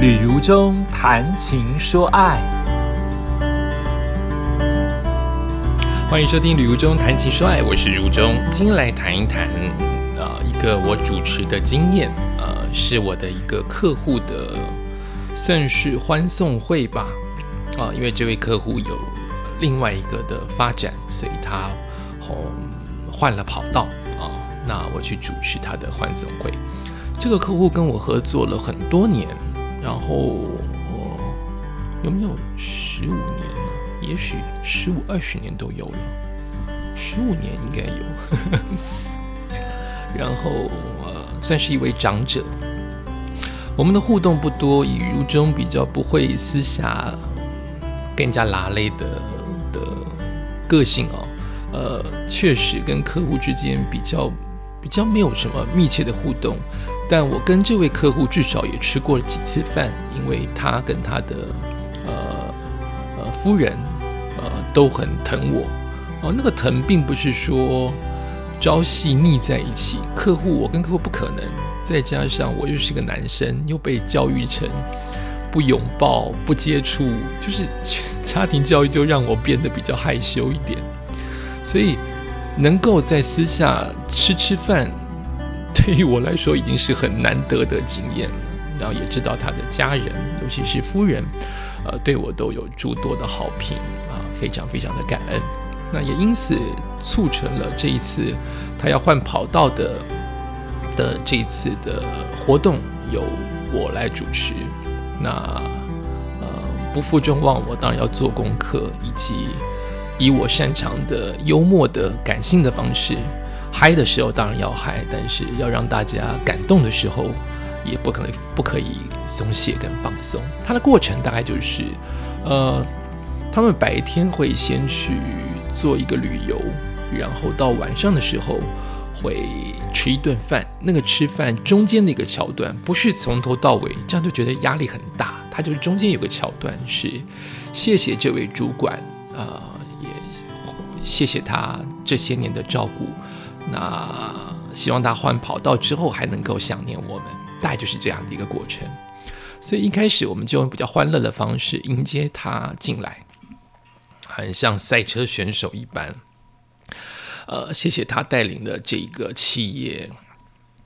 旅如中谈情说爱，欢迎收听《旅如中谈情说爱》，我是如中，今天来谈一谈啊、一个我主持的经验，呃，是我的一个客户的算是欢送会吧，啊、因为这位客户有另外一个的发展，所以他哦换了跑道啊、那我去主持他的欢送会。这个客户跟我合作了很多年，然后我有没有十五年呢？也许十五二十年都有了，十五年应该有。然后呃，算是一位长者。我们的互动不多，以如中比较不会私下跟人家拉累的的个性哦，呃，确实跟客户之间比较比较没有什么密切的互动。但我跟这位客户至少也吃过了几次饭，因为他跟他的呃呃夫人呃都很疼我哦。那个疼并不是说朝夕腻在一起，客户我跟客户不可能，再加上我又是个男生，又被教育成不拥抱、不接触，就是 家庭教育就让我变得比较害羞一点，所以能够在私下吃吃饭。对于我来说，已经是很难得的经验了。然后也知道他的家人，尤其是夫人，呃，对我都有诸多的好评啊，非常非常的感恩。那也因此促成了这一次他要换跑道的的这一次的活动由我来主持。那呃，不负众望，我当然要做功课，以及以我擅长的幽默的感性的方式。嗨的时候当然要嗨，但是要让大家感动的时候，也不可能不可以松懈跟放松。它的过程大概就是，呃，他们白天会先去做一个旅游，然后到晚上的时候会吃一顿饭。那个吃饭中间的一个桥段，不是从头到尾，这样就觉得压力很大。它就是中间有个桥段是谢谢这位主管，啊、也谢谢他这些年的照顾。那希望他换跑道之后还能够想念我们，大概就是这样的一个过程。所以一开始我们就用比较欢乐的方式迎接他进来，很像赛车选手一般。呃，谢谢他带领的这个企业，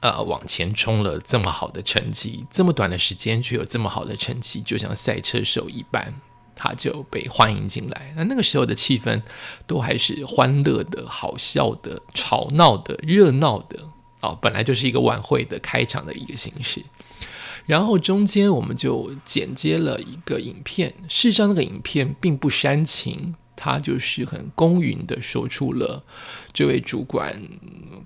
呃，往前冲了这么好的成绩，这么短的时间却有这么好的成绩，就像赛车手一般。他就被欢迎进来。那那个时候的气氛都还是欢乐的、好笑的、吵闹的、热闹的哦，本来就是一个晚会的开场的一个形式。然后中间我们就剪接了一个影片，事实上那个影片并不煽情，他就是很公允的说出了这位主管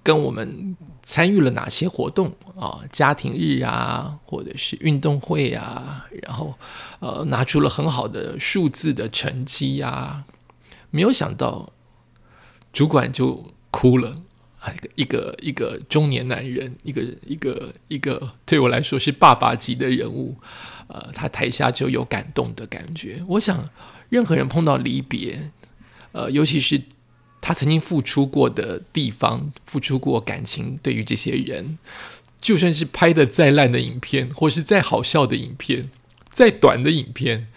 跟我们参与了哪些活动啊，家庭日啊，或者是运动会啊，然后呃拿出了很好的数字的成绩呀、没有想到主管就哭了。一个一个一个中年男人，一个一个一个对我来说是爸爸级的人物，呃，他台下就有感动的感觉。我想，任何人碰到离别，呃，尤其是他曾经付出过的地方，付出过感情，对于这些人，就算是拍的再烂的影片，或是再好笑的影片，再短的影片，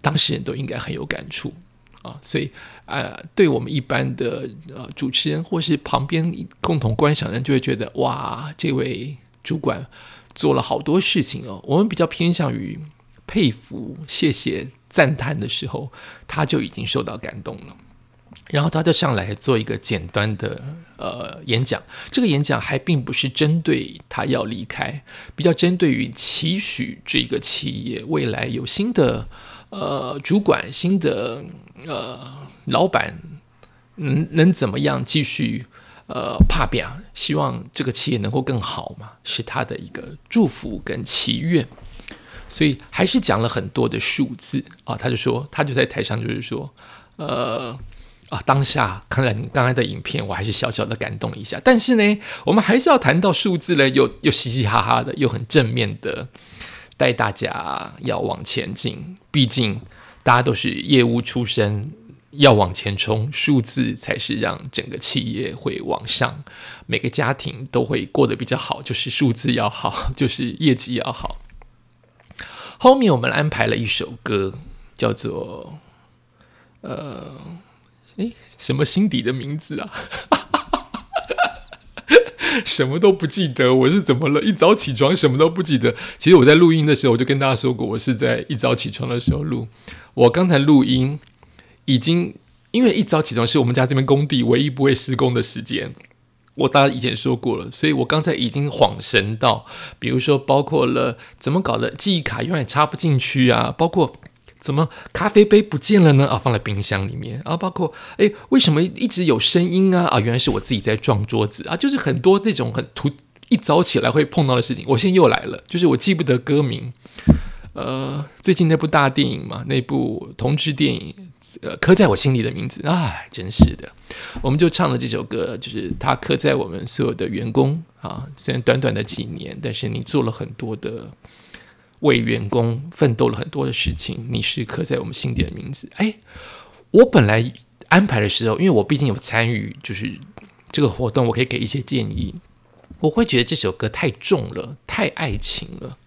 当事人都应该很有感触啊。所以，呃，对我们一般的呃主持人或是旁边共同观赏人，就会觉得哇，这位主管做了好多事情哦。我们比较偏向于佩服、谢谢、赞叹的时候，他就已经受到感动了。然后他就上来做一个简单的呃演讲，这个演讲还并不是针对他要离开，比较针对于期许这个企业未来有新的呃主管、新的呃老板，能能怎么样继续呃怕变，希望这个企业能够更好嘛，是他的一个祝福跟祈愿。所以还是讲了很多的数字啊，他就说，他就在台上就是说，呃。当下看了你刚才的影片，我还是小小的感动一下。但是呢，我们还是要谈到数字呢，又又嘻嘻哈哈的，又很正面的带大家要往前进。毕竟大家都是业务出身，要往前冲，数字才是让整个企业会往上，每个家庭都会过得比较好。就是数字要好，就是业绩要好。后面我们安排了一首歌，叫做呃，诶，什么心底的名字啊？什么都不记得，我是怎么了？一早起床什么都不记得。其实我在录音的时候，我就跟大家说过，我是在一早起床的时候录。我刚才录音已经，因为一早起床是我们家这边工地唯一不会施工的时间。我大家以前说过了，所以我刚才已经恍神到，比如说包括了怎么搞的，记忆卡永远插不进去啊，包括。怎么咖啡杯不见了呢？啊，放在冰箱里面啊。包括哎，为什么一直有声音啊？啊，原来是我自己在撞桌子啊。就是很多这种很突，一早起来会碰到的事情。我现在又来了，就是我记不得歌名。呃，最近那部大电影嘛，那部同志电影，呃，刻在我心里的名字。哎，真是的，我们就唱了这首歌，就是它刻在我们所有的员工啊。虽然短短的几年，但是你做了很多的。为员工奋斗了很多的事情，你是刻在我们心底的名字。哎，我本来安排的时候，因为我毕竟有参与，就是这个活动，我可以给一些建议。我会觉得这首歌太重了，太爱情了，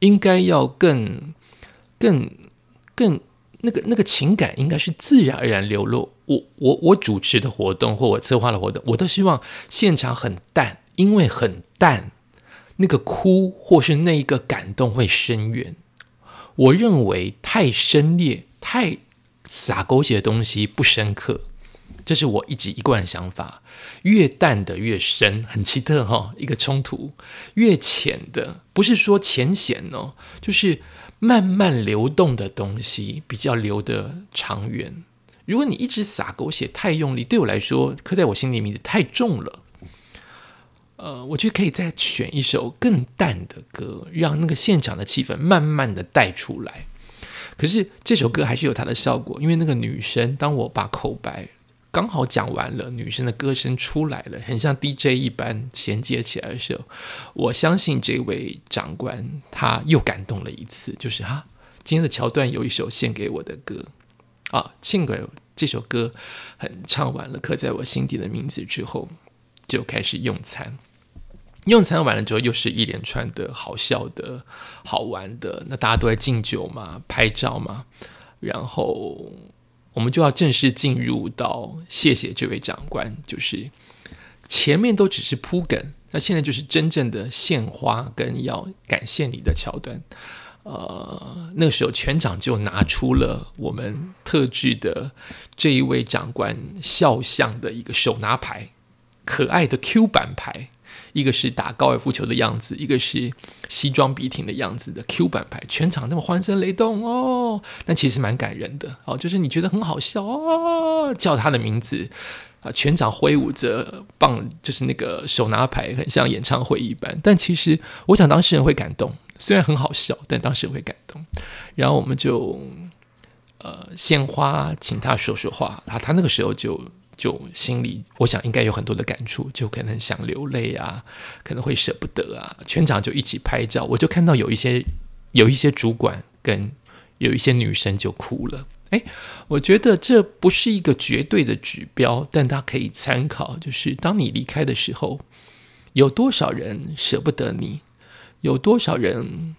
应该要更、更、更那个那个情感，应该是自然而然流露。我我我主持的活动或我策划的活动，我都希望现场很淡，因为很淡。那个哭或是那一个感动会深远，我认为太深烈、太洒狗血的东西不深刻，这是我一直一贯的想法。越淡的越深，很奇特哈，一个冲突。越浅的，不是说浅显哦，就是慢慢流动的东西比较流得长远。如果你一直洒狗血太用力，对我来说刻在我心里名字太重了。呃，我觉得可以再选一首更淡的歌，让那个现场的气氛慢慢的带出来。可是这首歌还是有它的效果，因为那个女生，当我把口白刚好讲完了，女生的歌声出来了，很像 DJ 一般衔接起来的时候，我相信这位长官他又感动了一次，就是哈，今天的桥段有一首献给我的歌啊，献给这首歌，很唱完了，刻在我心底的名字之后，就开始用餐。用餐完了之后，又是一连串的好笑的、好玩的。那大家都在敬酒嘛，拍照嘛，然后我们就要正式进入到谢谢这位长官，就是前面都只是铺梗，那现在就是真正的献花跟要感谢你的桥段。呃，那时候全场就拿出了我们特制的这一位长官肖像的一个手拿牌，可爱的 Q 版牌。一个是打高尔夫球的样子，一个是西装笔挺的样子的 Q 版牌，全场那么欢声雷动哦，但其实蛮感人的哦，就是你觉得很好笑哦，叫他的名字啊，全场挥舞着棒，就是那个手拿牌，很像演唱会一般。但其实我想当事人会感动，虽然很好笑，但当事人会感动。然后我们就呃献花，请他说说话啊，他那个时候就。就心里，我想应该有很多的感触，就可能想流泪啊，可能会舍不得啊。全场就一起拍照，我就看到有一些有一些主管跟有一些女生就哭了。哎，我觉得这不是一个绝对的指标，但它可以参考。就是当你离开的时候，有多少人舍不得你，有多少人。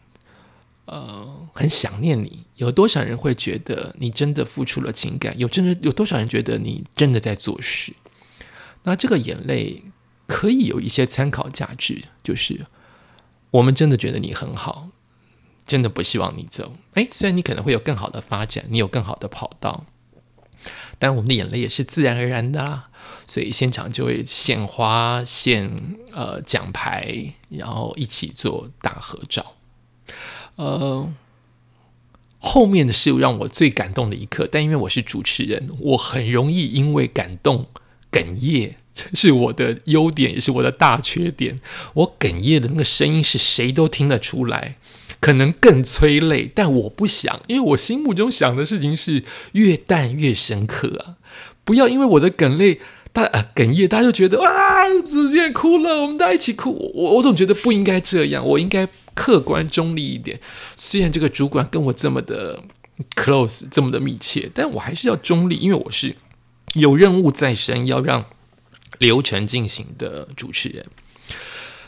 呃，很想念你。有多少人会觉得你真的付出了情感？有真的有多少人觉得你真的在做事？那这个眼泪可以有一些参考价值，就是我们真的觉得你很好，真的不希望你走。哎，虽然你可能会有更好的发展，你有更好的跑道，但我们的眼泪也是自然而然的啦。所以现场就会献花、献呃奖牌，然后一起做大合照。呃，后面的是让我最感动的一刻，但因为我是主持人，我很容易因为感动哽咽，这是我的优点，也是我的大缺点。我哽咽的那个声音是谁都听得出来，可能更催泪，但我不想，因为我心目中想的事情是越淡越深刻啊！不要因为我的哽泪，大呃哽咽，大家就觉得啊，直接哭了，我们大家一起哭。我我总觉得不应该这样，我应该。客观中立一点，虽然这个主管跟我这么的 close，这么的密切，但我还是要中立，因为我是有任务在身，要让流程进行的主持人。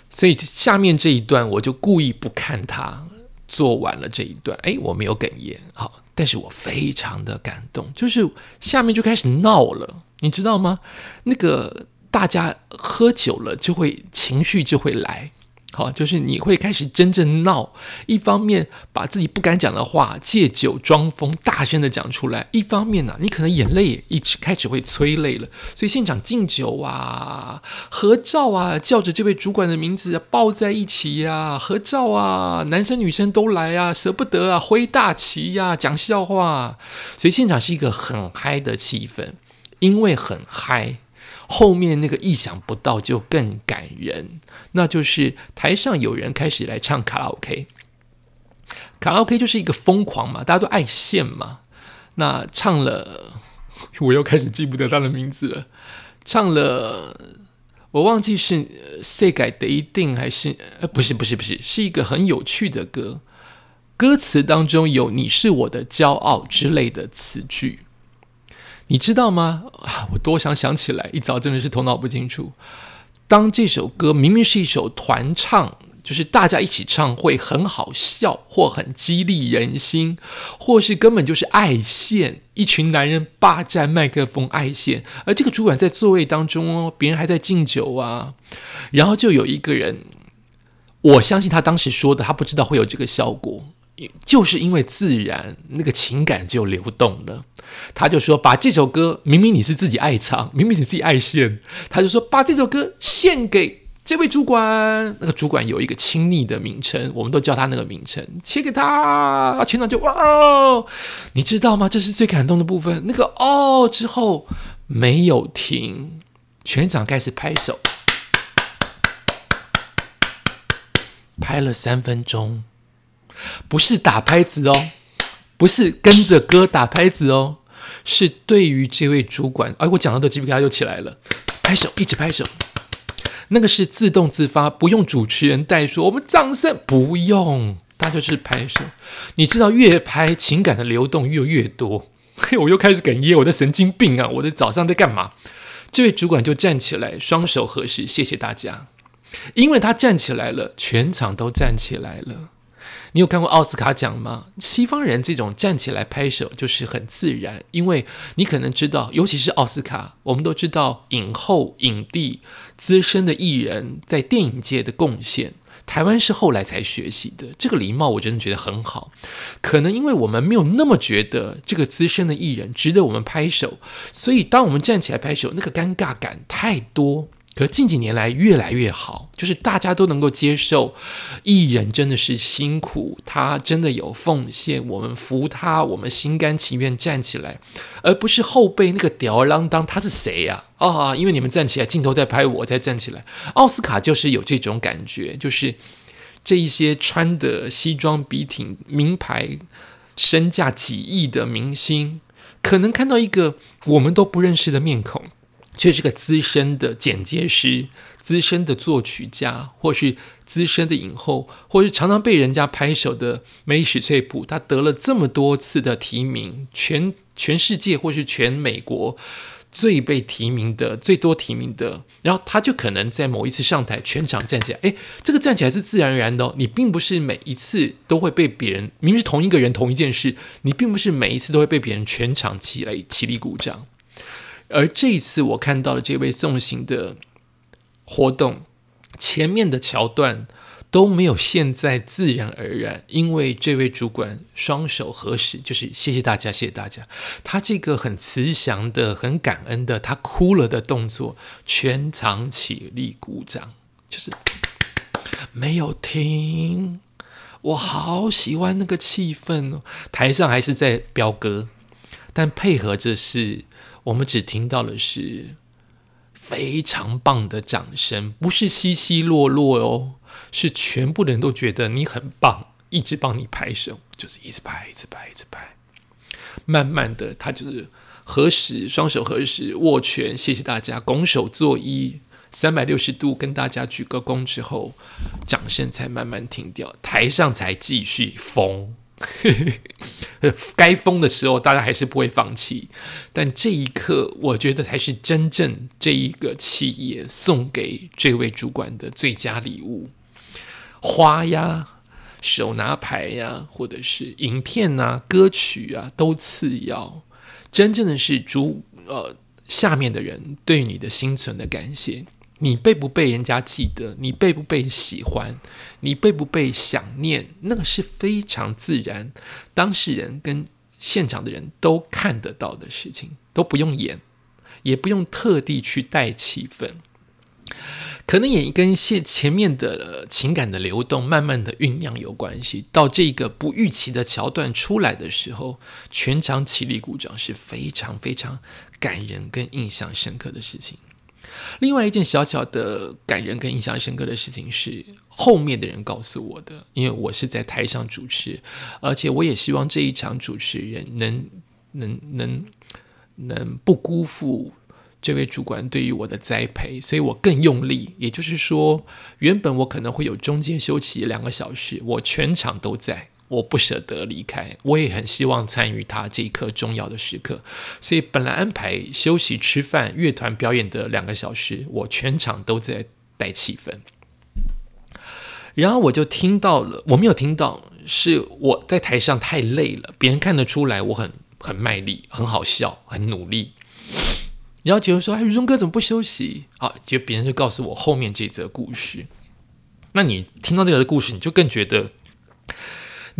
所以下面这一段，我就故意不看他，做完了这一段，哎，我没有哽咽，好，但是我非常的感动，就是下面就开始闹了，你知道吗？那个大家喝酒了，就会情绪就会来。好，就是你会开始真正闹，一方面把自己不敢讲的话借酒装疯，大声的讲出来；一方面呢，你可能眼泪也一直开始会催泪了，所以现场敬酒啊、合照啊，叫着这位主管的名字抱在一起呀，合照啊，男生女生都来啊，舍不得啊，挥大旗呀，讲笑话，所以现场是一个很嗨的气氛，因为很嗨。后面那个意想不到就更感人，那就是台上有人开始来唱卡拉 OK，卡拉 OK 就是一个疯狂嘛，大家都爱现嘛。那唱了，我又开始记不得他的名字了。唱了，我忘记是谁改的一定还是呃，不是不是不是，是一个很有趣的歌，歌词当中有“你是我的骄傲”之类的词句。你知道吗？啊，我多想想起来，一早真的是头脑不清楚。当这首歌明明是一首团唱，就是大家一起唱会很好笑，或很激励人心，或是根本就是爱线，一群男人霸占麦克风爱线，而这个主管在座位当中哦，别人还在敬酒啊，然后就有一个人，我相信他当时说的，他不知道会有这个效果。就是因为自然那个情感就流动了，他就说把这首歌明明你是自己爱唱，明明你自己爱献，他就说把这首歌献给这位主管。那个主管有一个亲昵的名称，我们都叫他那个名称，切给他。全场就哇哦，你知道吗？这是最感动的部分。那个哦之后没有停，全场开始拍手，拍了三分钟。不是打拍子哦，不是跟着歌打拍子哦，是对于这位主管，哎，我讲到的鸡皮疙瘩就起来了，拍手，一直拍手，那个是自动自发，不用主持人带说，我们掌声不用，大家就是拍手。你知道越拍情感的流动越越多，嘿，我又开始哽咽，我的神经病啊，我的早上在干嘛？这位主管就站起来，双手合十，谢谢大家，因为他站起来了，全场都站起来了。你有看过奥斯卡奖吗？西方人这种站起来拍手就是很自然，因为你可能知道，尤其是奥斯卡，我们都知道影后、影帝、资深的艺人，在电影界的贡献。台湾是后来才学习的，这个礼貌我真的觉得很好。可能因为我们没有那么觉得这个资深的艺人值得我们拍手，所以当我们站起来拍手，那个尴尬感太多。可近几年来越来越好，就是大家都能够接受艺人真的是辛苦，他真的有奉献，我们服他，我们心甘情愿站起来，而不是后背那个吊儿郎当，他是谁呀？啊，因为你们站起来，镜头在拍我，才站起来。奥斯卡就是有这种感觉，就是这一些穿的西装笔挺、名牌、身价几亿的明星，可能看到一个我们都不认识的面孔。却是个资深的剪接师、资深的作曲家，或是资深的影后，或是常常被人家拍手的梅史翠普，他得了这么多次的提名，全全世界或是全美国最被提名的、最多提名的，然后他就可能在某一次上台，全场站起来，诶，这个站起来是自然而然的，你并不是每一次都会被别人，明明是同一个人、同一件事，你并不是每一次都会被别人全场起来起立鼓掌。而这一次，我看到了这位送行的活动，前面的桥段都没有现在自然而然，因为这位主管双手合十，就是谢谢大家，谢谢大家。他这个很慈祥的、很感恩的，他哭了的动作，全场起立鼓掌，就是没有停。我好喜欢那个气氛哦，台上还是在飙歌，但配合着是。我们只听到的是非常棒的掌声，不是稀稀落落哦，是全部的人都觉得你很棒，一直帮你拍手，就是一直拍，一直拍，一直拍。慢慢的，他就是合十，双手合十，握拳，谢谢大家，拱手作揖，三百六十度跟大家鞠个躬之后，掌声才慢慢停掉，台上才继续疯。该疯的时候，大家还是不会放弃。但这一刻，我觉得才是真正这一个企业送给这位主管的最佳礼物。花呀，手拿牌呀，或者是影片啊、歌曲啊，都次要。真正的是主呃下面的人对你的心存的感谢。你被不被人家记得？你被不被喜欢？你被不被想念？那个是非常自然，当事人跟现场的人都看得到的事情，都不用演，也不用特地去带气氛。可能也跟现前面的情感的流动慢慢的酝酿有关系。到这个不预期的桥段出来的时候，全场起立鼓掌是非常非常感人跟印象深刻的事情。另外一件小小的感人跟印象深刻的事情是后面的人告诉我的，因为我是在台上主持，而且我也希望这一场主持人能能能能不辜负这位主管对于我的栽培，所以我更用力。也就是说，原本我可能会有中间休息两个小时，我全场都在。我不舍得离开，我也很希望参与他这一刻重要的时刻，所以本来安排休息、吃饭、乐团表演的两个小时，我全场都在带气氛。然后我就听到了，我没有听到，是我在台上太累了，别人看得出来我很很卖力、很好笑、很努力。然后觉得说：“哎，荣哥怎么不休息？”啊，就别人就告诉我后面这则故事。那你听到这个故事，你就更觉得。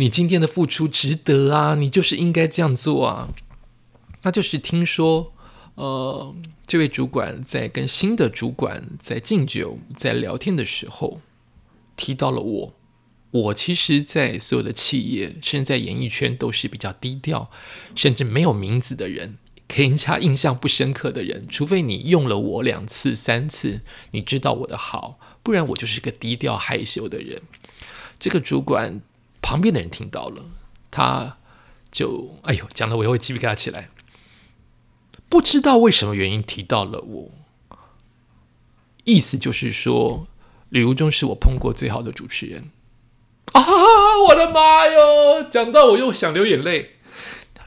你今天的付出值得啊！你就是应该这样做啊！那就是听说，呃，这位主管在跟新的主管在敬酒、在聊天的时候，提到了我。我其实，在所有的企业，甚至在演艺圈，都是比较低调，甚至没有名字的人，给人家印象不深刻的人。除非你用了我两次、三次，你知道我的好，不然我就是个低调害羞的人。这个主管。旁边的人听到了，他就哎呦，讲的我又会鸡皮疙瘩起来。不知道为什么原因提到了我，意思就是说，李如中是我碰过最好的主持人啊！我的妈哟，讲到我又想流眼泪。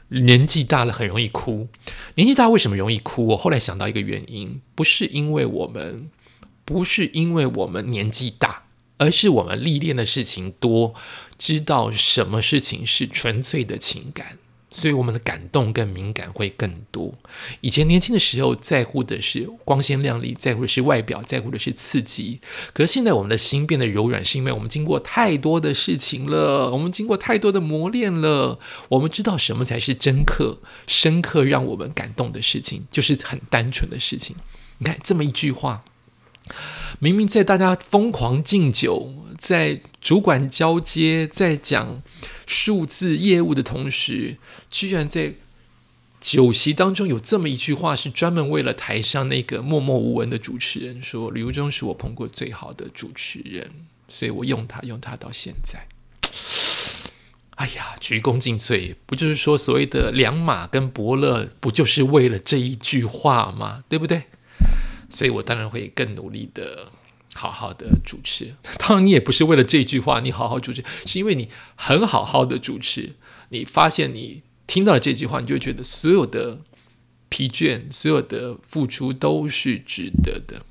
年纪大了很容易哭，年纪大为什么容易哭？我后来想到一个原因，不是因为我们，不是因为我们年纪大。而是我们历练的事情多，知道什么事情是纯粹的情感，所以我们的感动跟敏感会更多。以前年轻的时候在乎的是光鲜亮丽，在乎的是外表，在乎的是刺激。可是现在我们的心变得柔软，是因为我们经过太多的事情了，我们经过太多的磨练了，我们知道什么才是真刻、深刻让我们感动的事情，就是很单纯的事情。你看这么一句话。明明在大家疯狂敬酒，在主管交接，在讲数字业务的同时，居然在酒席当中有这么一句话，是专门为了台上那个默默无闻的主持人说：“刘忠是我碰过最好的主持人，所以我用他，用他到现在。”哎呀，鞠躬尽瘁，不就是说所谓的良马跟伯乐，不就是为了这一句话吗？对不对？所以我当然会更努力的，好好的主持。当然，你也不是为了这句话，你好好主持，是因为你很好好的主持。你发现你听到了这句话，你就觉得所有的疲倦、所有的付出都是值得的。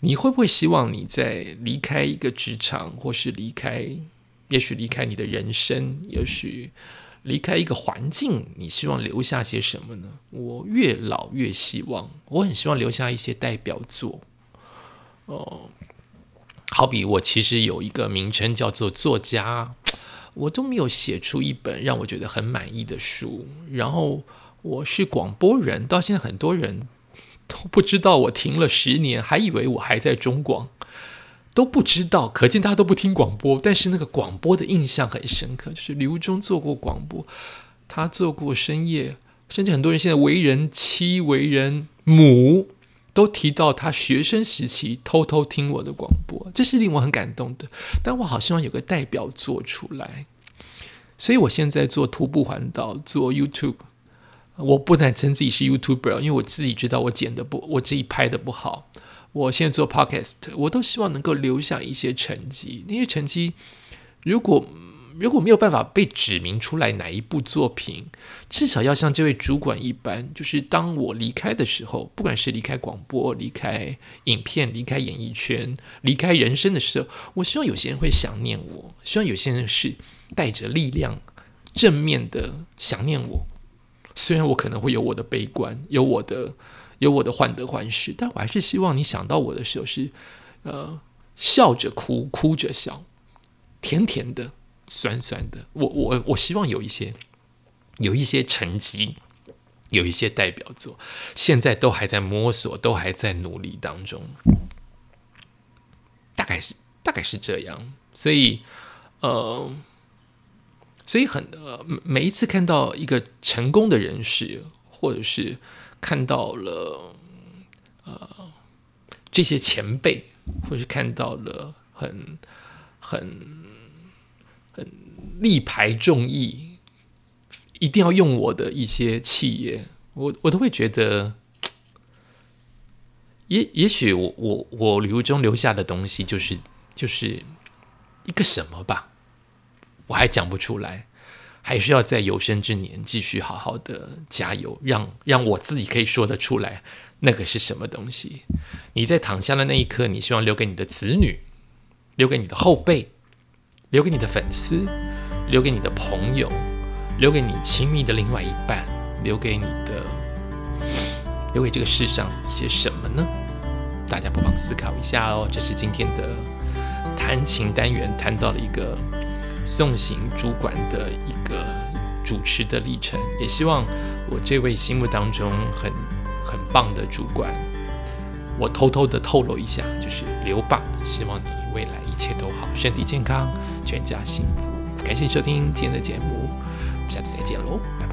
你会不会希望你在离开一个职场，或是离开，也许离开你的人生，也许？离开一个环境，你希望留下些什么呢？我越老越希望，我很希望留下一些代表作。哦，好比我其实有一个名称叫做作家，我都没有写出一本让我觉得很满意的书。然后我是广播人，到现在很多人都不知道我停了十年，还以为我还在中广。都不知道，可见大家都不听广播。但是那个广播的印象很深刻，就是刘忠做过广播，他做过深夜，甚至很多人现在为人妻、为人母，都提到他学生时期偷偷听我的广播，这是令我很感动的。但我好希望有个代表做出来，所以我现在做徒步环岛，做 YouTube，我不敢称自己是 YouTuber，因为我自己知道我剪的不，我自己拍的不好。我现在做 podcast，我都希望能够留下一些成绩。那些成绩，如果如果没有办法被指明出来哪一部作品，至少要像这位主管一般，就是当我离开的时候，不管是离开广播、离开影片、离开演艺圈、离开人生的时候，我希望有些人会想念我，希望有些人是带着力量、正面的想念我。虽然我可能会有我的悲观，有我的有我的患得患失，但我还是希望你想到我的时候是，呃，笑着哭，哭着笑，甜甜的。酸酸的，我我我希望有一些有一些成绩，有一些代表作，现在都还在摸索，都还在努力当中，大概是大概是这样，所以呃，所以很呃每一次看到一个成功的人士，或者是看到了呃这些前辈，或是看到了很很。很力排众议，一定要用我的一些企业，我我都会觉得，也也许我我我旅游中留下的东西，就是就是一个什么吧，我还讲不出来，还需要在有生之年继续好好的加油，让让我自己可以说得出来，那个是什么东西？你在躺下的那一刻，你希望留给你的子女，留给你的后辈。留给你的粉丝，留给你的朋友，留给你亲密的另外一半，留给你的，留给这个世上一些什么呢？大家不妨思考一下哦。这是今天的弹琴单元，谈到了一个送行主管的一个主持的历程。也希望我这位心目当中很很棒的主管，我偷偷的透露一下，就是刘爸。希望你未来一切都好，身体健康。全家幸福，感谢收听今天的节目，下次再见喽，拜拜。